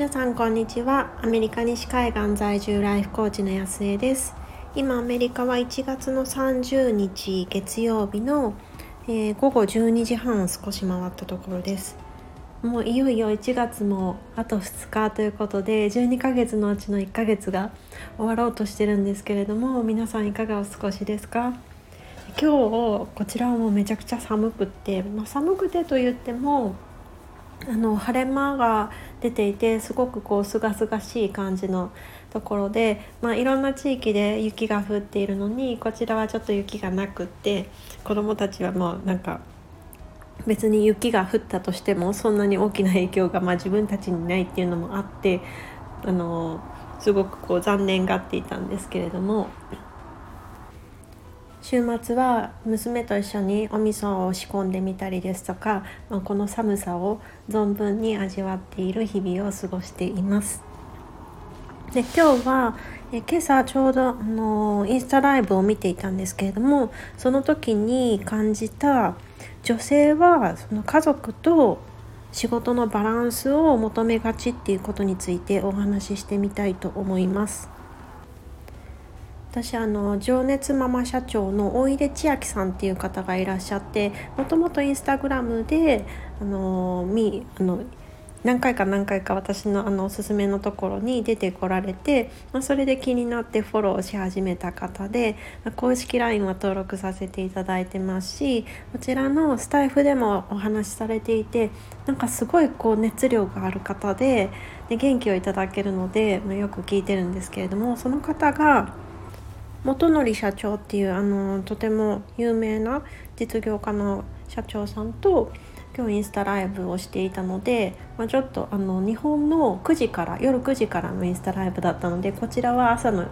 皆さんこんにちは。アメリカ西海岸在住ライフコーチの安江です。今アメリカは1月の30日月曜日の、えー、午後12時半少し回ったところです。もういよいよ1月もあと2日ということで12ヶ月のうちの1ヶ月が終わろうとしてるんですけれども皆さんいかがお過ごしですか？今日こちらはもうめちゃくちゃ寒くって、まあ、寒くてと言ってもあの晴れ間が出ていてすごくこう清々しい感じのところで、まあ、いろんな地域で雪が降っているのにこちらはちょっと雪がなくって子どもたちはもうなんか別に雪が降ったとしてもそんなに大きな影響がまあ自分たちにないっていうのもあってあのすごくこう残念がっていたんですけれども週末は娘と一緒にお味噌を仕込んでみたりですとか、まあ、この寒さを存分に味わっている日々を過ごしています。で今日はえ今朝ちょうどあのインスタライブを見ていたんですけれどもその時に感じた女性はその家族と仕事のバランスを求めがちっていうことについてお話ししてみたいと思います。私あの情熱ママ社長の大出千秋さんっていう方がいらっしゃってもともとインスタグラムであのみあの何回か何回か私のあのおすすめのところに出てこられて、まあ、それで気になってフォローし始めた方で、ま、公式 LINE は登録させていただいてますしこちらのスタイフでもお話しされていてなんかすごいこう熱量がある方でで元気をいただけるので、まあ、よく聞いてるんですけれどもその方が元則社長っていうあのとても有名な実業家の社長さんと今日インスタライブをしていたので、まあ、ちょっとあの日本の9時から夜9時からのインスタライブだったのでこちらは朝の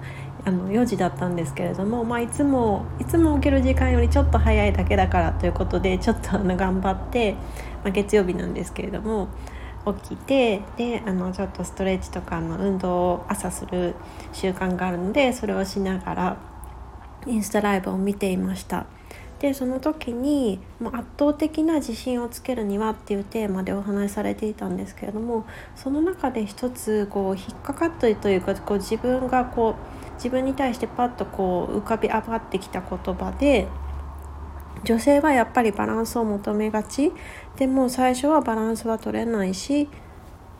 あの4時だったんですけれども、まあ、いつもいつも起きる時間よりちょっと早いだけだからということでちょっとあの頑張って、まあ、月曜日なんですけれども起きてであのちょっとストレッチとかの運動を朝する習慣があるのでそれをしながらインスタライブを見ていました。でその時にもう圧倒的な自信をつけるにはっていうテーマでお話しされていたんですけれどもその中で一つこう引っかかったというかこう自分がこう自分に対してパッとこう浮かび上がってきた言葉で女性はやっぱりバランスを求めがちでも最初はバランスは取れないし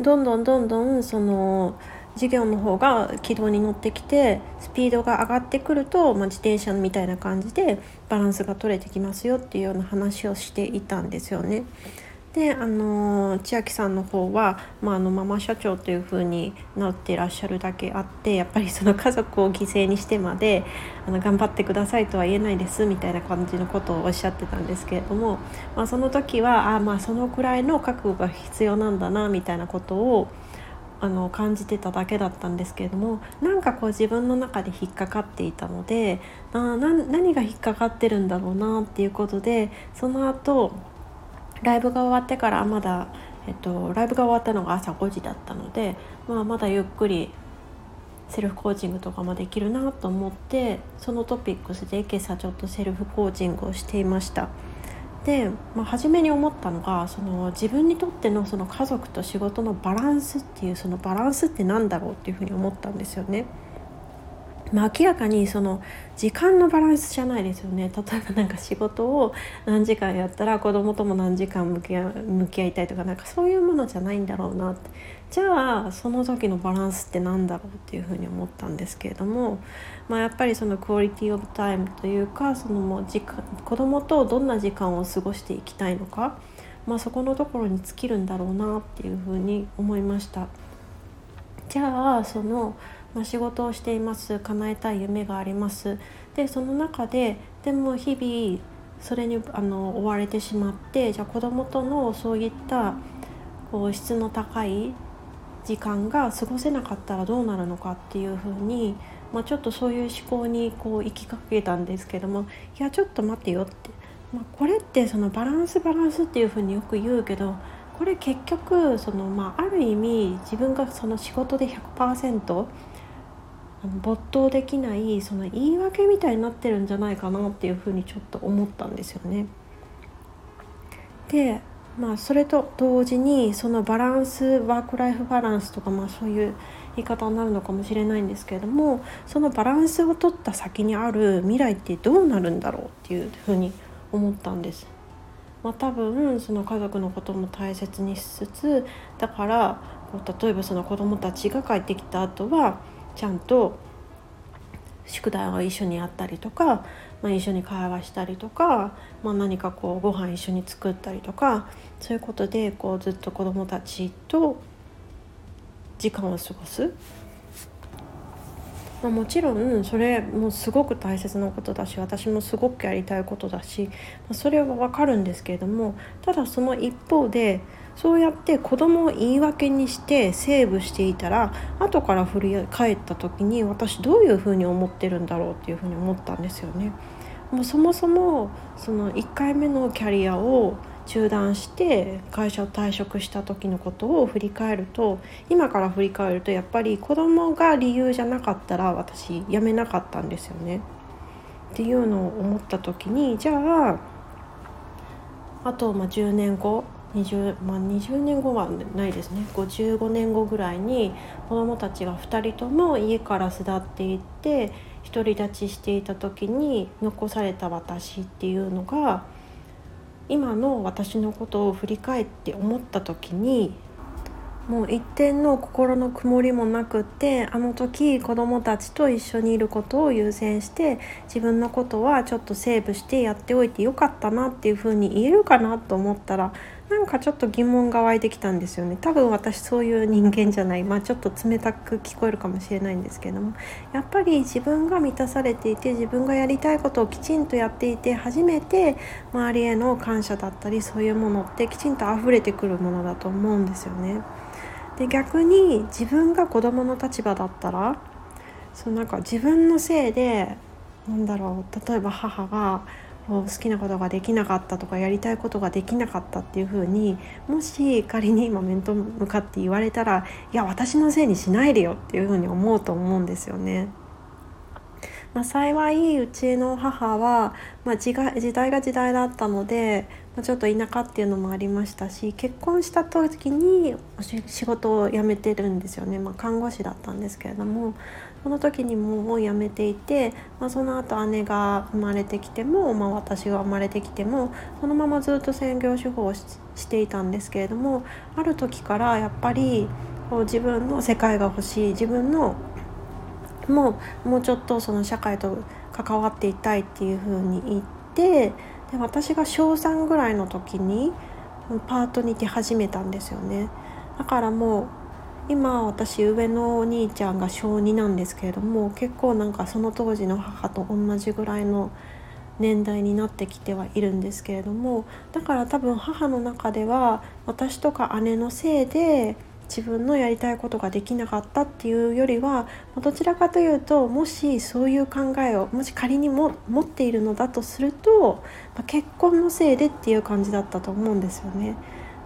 どんどんどんどんその授業の方が軌道に乗ってきてスピードが上がってくると、まあ、自転車みたいな感じでバランスが取れてきますよっていうような話をしていたんですよね。であの千秋さんの方は、まあ、あのママ社長という風になっていらっしゃるだけあってやっぱりその家族を犠牲にしてまであの頑張ってくださいとは言えないですみたいな感じのことをおっしゃってたんですけれども、まあ、その時はあまあそのくらいの覚悟が必要なんだなみたいなことをあの感じてただけだったんですけれどもなんかこう自分の中で引っかかっていたのであ何が引っかかってるんだろうなっていうことでその後ライブが終わってからまだ、えっと、ライブが終わったのが朝5時だったので、まあ、まだゆっくりセルフコーチングとかもできるなと思ってそのトピックスで今朝ちょっとセルフコーチングをしていました。で、まあ、初めに思ったのがその自分にとってのその家族と仕事のバランスっていうそのバランスって何だろうっていうふうに思ったんですよね。まあ、明らかにその時間のバランスじゃないですよね例えばなんか仕事を何時間やったら子供とも何時間向き合向き合いたいとかなんかそういうものじゃないんだろうなってじゃあその時のバランスって何だろうっていうふうに思ったんですけれども、まあ、やっぱりそのクオリティオブタイムというかそのもう時間子供とどんな時間を過ごしていきたいのか、まあ、そこのところに尽きるんだろうなっていうふうに思いました。じゃあそのま、仕事をしています。叶えたい夢があります。でその中ででも日々それにあの追われてしまってじゃあ子どもとのそういったこう質の高い時間が過ごせなかったらどうなるのかっていうふうに、まあ、ちょっとそういう思考にこう行きかけたんですけどもいやちょっと待ってよって、まあ、これってそのバランスバランスっていうふうによく言うけどこれ結局その、まあ、ある意味自分がその仕事で100%没頭できないその言い訳みたいになってるんじゃないかなっていうふうにちょっと思ったんですよね。でまあ、それと同時にそのバランスワーク・ライフ・バランスとか、まあ、そういう言い方になるのかもしれないんですけれどもそのバランスを取った先にある未来ってどうなるんだろうっていうふうに思ったんです。まあ、多分その家族のことも大切にしつつだから例えばその子どもたちが帰ってきた後はちゃんと宿題を一緒にやったりとか、まあ、一緒に会話したりとか、まあ、何かこうご飯一緒に作ったりとかそういうことでこうずっと子どもたちと時間を過ごす。まあ、もちろんそれもすごく大切なことだし私もすごくやりたいことだし、まあ、それは分かるんですけれどもただその一方でそうやって子供を言い訳にしてセーブしていたら後から振り返った時に私どういうふうに思ってるんだろうっていうふうに思ったんですよね。もうそもそもその1回目のキャリアを中断して会社を退職した時のことを振り返ると今から振り返るとやっぱり子供が理由じゃなかったら私辞めなかったんですよね。っていうのを思った時にじゃああとまあ10年後 20, まあ、20年後はないですね。55年後ぐらいに子どもたちが2人とも家から巣立っていって独り立ちしていた時に残された私っていうのが今の私のことを振り返って思った時にもう一点の心の曇りもなくってあの時子供たちと一緒にいることを優先して自分のことはちょっとセーブしてやっておいてよかったなっていうふうに言えるかなと思ったらなんかちょっと疑問が湧いてきたんですよね。多分私そういう人間じゃない。まあちょっと冷たく聞こえるかもしれないんですけども。やっぱり自分が満たされていて自分がやりたいことをきちんとやっていて初めて周りへの感謝だったりそういうものってきちんと溢れてくるものだと思うんですよね。で逆に自分が子供の立場だったらそのなんか自分のせいでなんだろう例えば母が好きなことができなかったとかやりたいことができなかったっていうふうにもし仮に今面と向かって言われたらいや私のせいにしないでよっていうふうに思うと思うんですよね。まあ、幸いうちの母は、まあ、時時代が時代だったので、まあ、ちょっと田舎っていうのもありましたし結婚した時に仕事を辞めてるんですよね、まあ、看護師だったんですけれどもその時にもう辞めていて、まあ、その後姉が生まれてきても、まあ、私が生まれてきてもそのままずっと専業主婦をしていたんですけれどもある時からやっぱりこう自分の世界が欲しい自分のもうもうちょっとその社会と関わっていたいっていうふうに言ってで私が小3ぐらいの時にパートに出始めたんですよね。だからもう今私上のお兄ちゃんが小2なんですけれども結構なんかその当時の母と同じぐらいの年代になってきてはいるんですけれどもだから多分母の中では私とか姉のせいで自分のやりたいことができなかったっていうよりはどちらかというともしそういう考えをもし仮にも持っているのだとすると、ま結婚のせいでっていう感じだったと思うんですよね。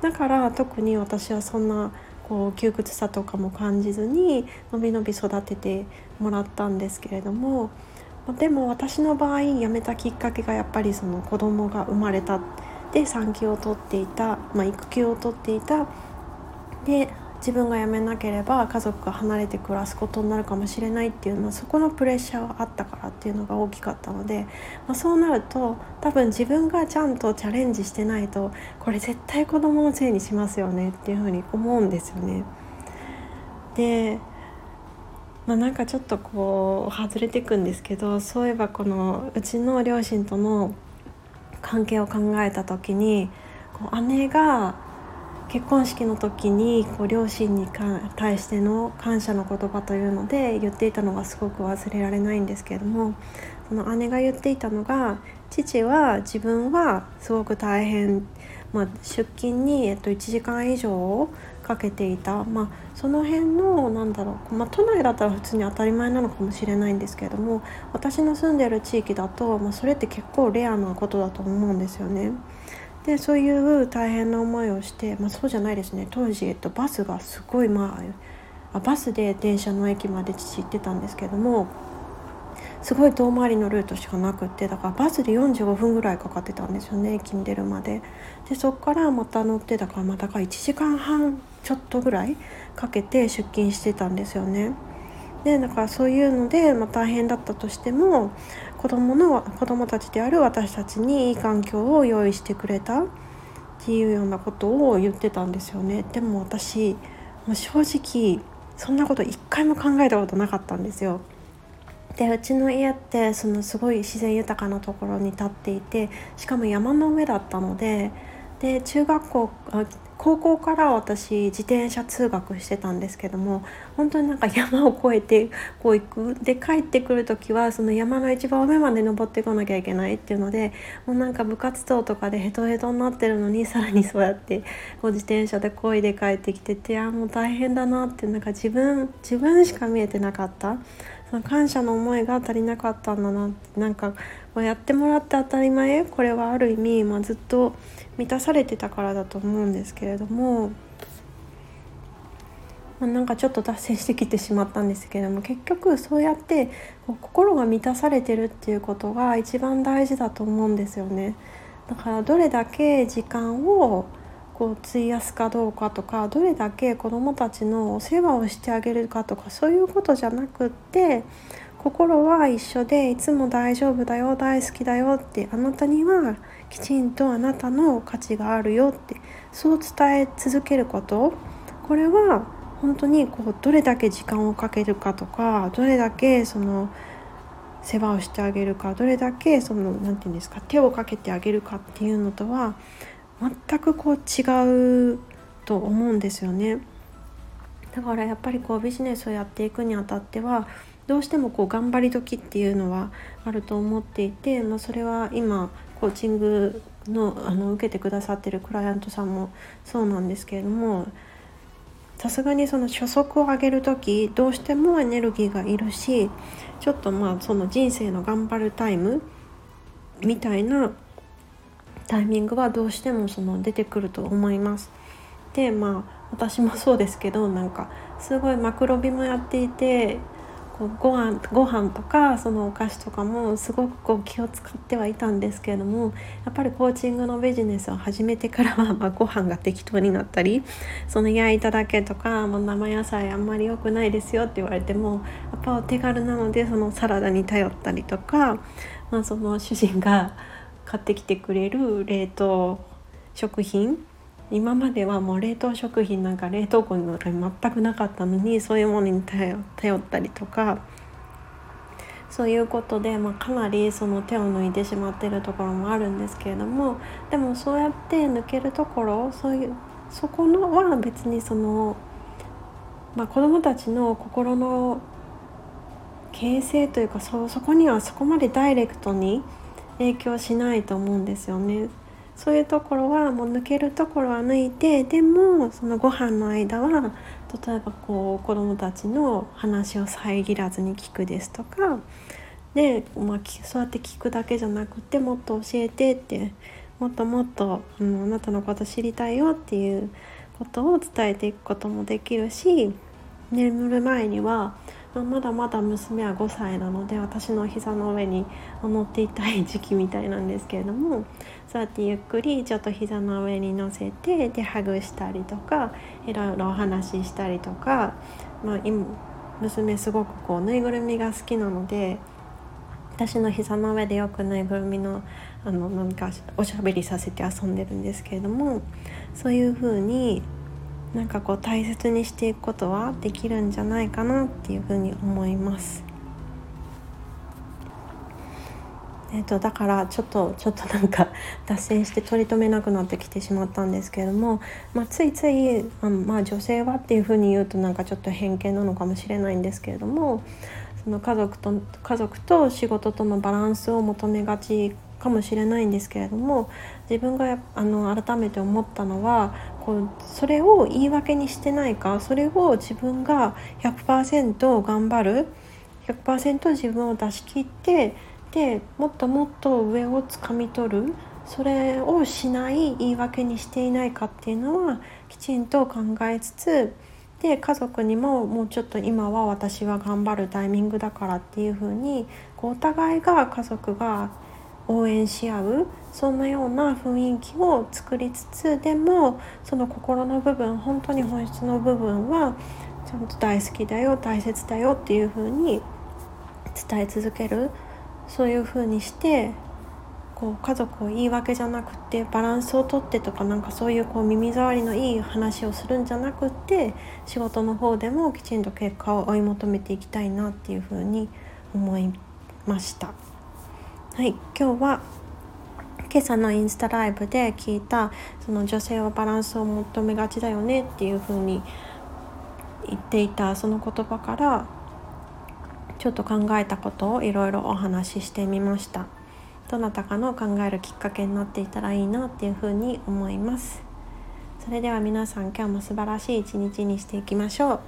だから特に私はそんなこう窮屈さとかも感じずにのびのび育ててもらったんですけれどもでも私の場合辞めたきっかけがやっぱりその子供が生まれたで産休を取っていた、まあ、育休を取っていた。で自分が辞めなければ家族が離れて暮らすことになるかもしれないっていうのはそこのプレッシャーがあったからっていうのが大きかったので、まあ、そうなると多分自分がちゃんとチャレンジしてないとこれ絶対子供のせいにしますよねっていうふうに思うんですよね。でまあ、なんかちょっとこう外れていくんですけどそういえばこのうちの両親との関係を考えた時にこう姉が結婚式の時にこう両親に対しての感謝の言葉というので言っていたのがすごく忘れられないんですけれどもその姉が言っていたのが父は自分はすごく大変、まあ、出勤に、えっと、1時間以上かけていた、まあ、その辺のなんだろう、まあ、都内だったら普通に当たり前なのかもしれないんですけれども私の住んでる地域だと、まあ、それって結構レアなことだと思うんですよね。でそういう大変な思いをして、まあ、そうじゃないですね。当時、えっと、バスがすごいまあバスで電車の駅まで父行ってたんですけどもすごい遠回りのルートしかなくってだからバスで45分ぐらいかかってたんですよね駅に出るまで。でそこからまた乗ってだからまたか1時間半ちょっとぐらいかけて出勤してたんですよね。でだからそういうので、まあ、大変だったとしても子供の子供たちである私たちにいい環境を用意してくれたっていうようなことを言ってたんですよね。でも私もう正直そんなこと一回も考えたことなかったんですよ。でうちの家ってそのすごい自然豊かなところに立っていてしかも山の上だったのでで中学校高校から私自転車通学してたんですけども本当になんか山を越えてこう行くで帰ってくる時はその山の一番上まで登ってこなきゃいけないっていうのでもうなんか部活動とかでヘトヘトになってるのに さらにそうやってこう自転車で漕いで帰ってきててあもう大変だなってなんか自分自分しか見えてなかった。その感謝の思いが足りなかったんだなってなんかこうやってもらって当たり前これはある意味、まあ、ずっと満たされてたからだと思うんですけれども、まあ、なんかちょっと脱線してきてしまったんですけれども結局そうやってこう心が満たされてるっていうことが一番大事だと思うんですよね。だからどれだけ時間をこう費やすかどうかとかどれだけ子どもたちのお世話をしてあげるかとかそういうことじゃなくって心は一緒でいつも大丈夫だよ大好きだよってあなたにはきちんとあなたの価値があるよってそう伝え続けることこれは本当にこうどれだけ時間をかけるかとかどれだけその世話をしてあげるかどれだけその何て言うんですか手をかけてあげるかっていうのとは全くこう違うと思うんですよね。だからやっぱりこうビジネスをやっていくにあたってはどうしてもこう頑張り時っていうのはあると思っていて、まあ、それは今コーチングのあの受けてくださってるクライアントさんもそうなんですけれどもさすがにその初速を上げる時どうしてもエネルギーがいるしちょっとまあその人生の頑張るタイムみたいなタイミングはどうしてもその出てくると思います。でまあ私もそうですけどなんかすごいマクロビもやっていてこうご飯ご飯とかそのお菓子とかもすごくこう気を使ってはいたんですけれどもやっぱりコーチングのビジネスを始めてからは、まあ、ご飯が適当になったりその焼いただけとかもう生野菜あんまり良くないですよって言われてもやっぱお手軽なのでそのサラダに頼ったりとか、まあ、その主人が買ってきてくれる冷凍食品今まではもう冷凍食品なんか冷凍庫の中に全くなかったのにそういうものに頼ったりとかそういうことで、まあ、かなりその手を抜いてしまってるところもあるんですけれどもでもそうやって抜けるところそういうそこのは別にその、まあ、子どもたちの心の形成というかそそこにはそこまでダイレクトに影響しないと思うんですよね。そういうところはもう抜けるところは抜いてでもそのご飯の間は例えばこう子どもたちの話を遮らずに聞くですとかで、まあ、そうやって聞くだけじゃなくてもっと教えてってもっともっと、うん、あなたのこと知りたいよっていうことを伝えていくこともできるし眠る前にはまだまだ娘は5歳なので私の膝の上に乗っていたい時期みたいなんですけれどもそうやってゆっくりちょっと膝の上に乗せてでハグしたりとかいろいろお話ししたりとか、まあ、今娘すごくこうぬいぐるみが好きなので私の膝の上でよくぬいぐるみのあのなんかおしゃべりさせて遊んでるんですけれどもそういう風になんかこう大切にしていくことはできるんじゃないかなっていうふうに思います。えーと、だからちょっとちょっとなんか脱線して取り留めなくなってきてしまったんですけれども、まあ、ついついあまあ、女性はっていうふうに言うとなんかちょっと偏見なのかもしれないんですけれどもその家族と家族と仕事とのバランスを求めがちかもしれないんですけれども自分があの改めて思ったのはこうそれを言い訳にしてないかそれを自分が100%頑張る100%自分を出し切ってでもっともっと上をつかみ取るそれをしない言い訳にしていないかっていうのはきちんと考えつつで家族にももうちょっと今は私は頑張るタイミングだからっていう風にお互いが家族が応援し合うそんなような雰囲気を作りつつでもその心の部分本当に本質の部分はちゃんと大好きだよ大切だよっていう風に伝え続けるそういう風にしてこう家族を言い訳じゃなくてバランスをとってとかなんかそういうこう耳障りのいい話をするんじゃなくって仕事の方でもきちんと結果を追い求めていきたいなっていうふうに思いました。はい、今日は今朝のインスタライブで聞いたその女性はバランスを求めがちだよねっていうふうに言っていたその言葉からちょっと考えたことをいろいろお話ししてみました。どなたかの考えるきっかけになっていたらいいなっていうふうに思いますそれでは皆さん今日も素晴らしい一日にしていきましょう